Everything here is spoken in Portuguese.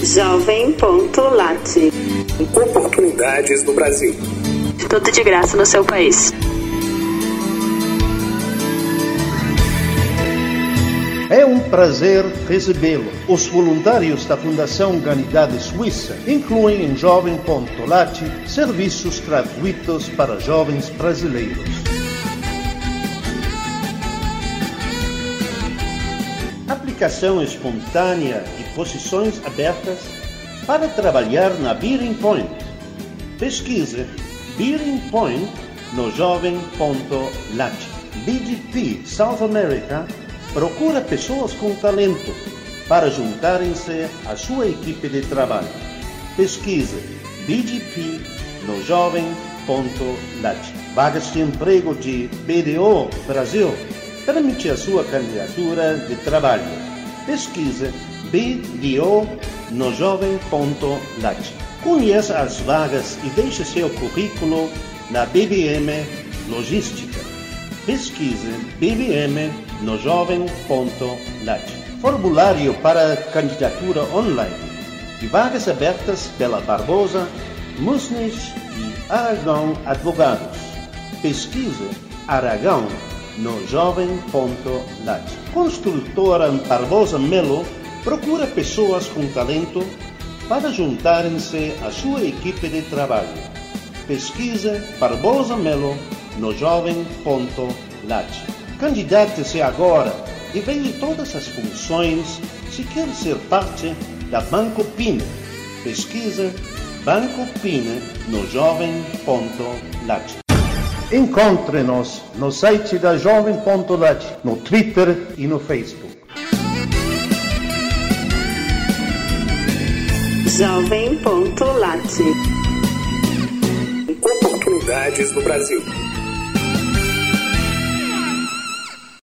Jovem.lat Oportunidades no Brasil. Tudo de graça no seu país. É um prazer recebê-lo. Os voluntários da Fundação Humanidade Suíça incluem em Jovem.lat serviços gratuitos para jovens brasileiros. Aplicação espontânea e posições abertas para trabalhar na Bearing Point. Pesquise Bearing Point no jovem.lat. BGP South America procura pessoas com talento para juntarem-se à sua equipe de trabalho. Pesquise BGP no jovem.lat. Vagas de emprego de BDO Brasil. Permite a sua candidatura de trabalho. Pesquise BDO no. Conheça as vagas e deixe seu currículo na BBM Logística. Pesquise BBM. Formulário para candidatura online e vagas abertas pela Barbosa, Musnes e Aragão Advogados. Pesquise Aragão no jovem.lat. Construtora Barbosa Melo procura pessoas com talento para juntarem-se à sua equipe de trabalho. Pesquise Barbosa Melo no jovem.lat. Candidate-se agora e veja todas as funções se quer ser parte da Banco Pina. Pesquise Banco Pina no jovem.lat. Encontre-nos no site da Jovem.lat, no Twitter e no Facebook. Jovem.lat Oportunidades no Brasil.